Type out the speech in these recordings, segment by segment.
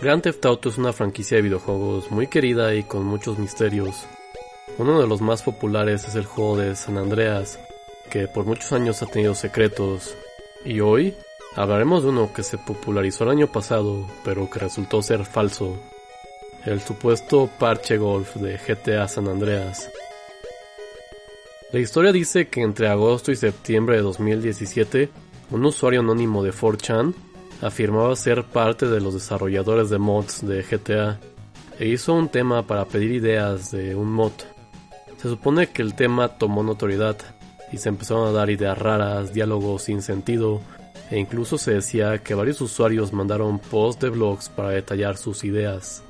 Grand Theft Auto es una franquicia de videojuegos muy querida y con muchos misterios. Uno de los más populares es el juego de San Andreas, que por muchos años ha tenido secretos. Y hoy hablaremos de uno que se popularizó el año pasado, pero que resultó ser falso. El supuesto parche golf de GTA San Andreas. La historia dice que entre agosto y septiembre de 2017, un usuario anónimo de 4chan afirmaba ser parte de los desarrolladores de mods de GTA e hizo un tema para pedir ideas de un mod. Se supone que el tema tomó notoriedad y se empezaron a dar ideas raras, diálogos sin sentido e incluso se decía que varios usuarios mandaron posts de blogs para detallar sus ideas.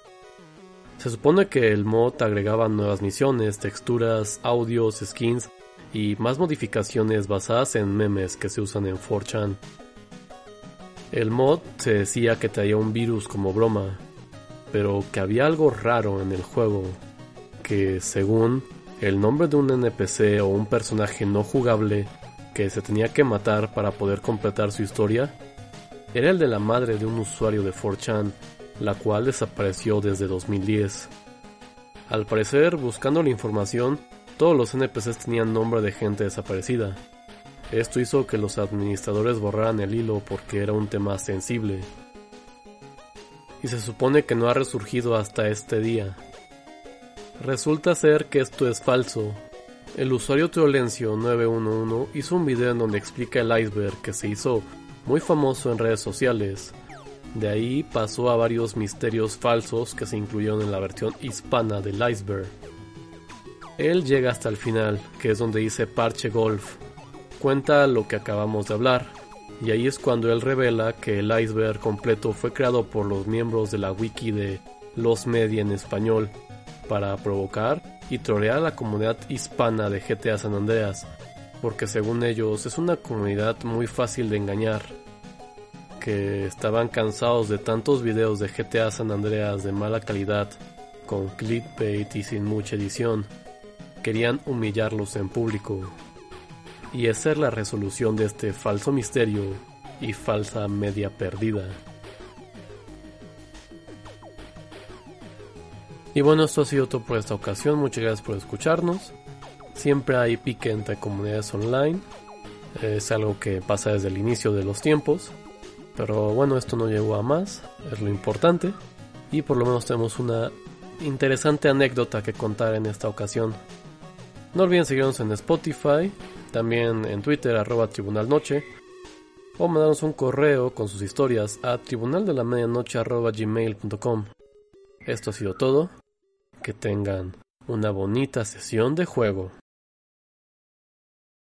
Se supone que el mod agregaba nuevas misiones, texturas, audios, skins y más modificaciones basadas en memes que se usan en 4chan. El mod se decía que traía un virus como broma, pero que había algo raro en el juego, que según el nombre de un NPC o un personaje no jugable que se tenía que matar para poder completar su historia, era el de la madre de un usuario de 4chan la cual desapareció desde 2010. Al parecer, buscando la información, todos los NPCs tenían nombre de gente desaparecida. Esto hizo que los administradores borraran el hilo porque era un tema sensible. Y se supone que no ha resurgido hasta este día. Resulta ser que esto es falso. El usuario Teolencio 911 hizo un video en donde explica el iceberg que se hizo muy famoso en redes sociales de ahí pasó a varios misterios falsos que se incluyeron en la versión hispana del iceberg. Él llega hasta el final, que es donde dice Parche Golf. Cuenta lo que acabamos de hablar, y ahí es cuando él revela que el iceberg completo fue creado por los miembros de la wiki de Los Media en español para provocar y trolear a la comunidad hispana de GTA San Andreas, porque según ellos es una comunidad muy fácil de engañar que estaban cansados de tantos videos de GTA San Andreas de mala calidad, con clickbait y sin mucha edición. Querían humillarlos en público. Y esa es la resolución de este falso misterio y falsa media perdida. Y bueno, esto ha sido todo por esta ocasión. Muchas gracias por escucharnos. Siempre hay pique entre comunidades online. Es algo que pasa desde el inicio de los tiempos. Pero bueno, esto no llegó a más, es lo importante. Y por lo menos tenemos una interesante anécdota que contar en esta ocasión. No olviden seguirnos en Spotify, también en Twitter arroba Tribunal Noche, o mandarnos un correo con sus historias a tribunaldelamedianoche arroba. Esto ha sido todo. Que tengan una bonita sesión de juego.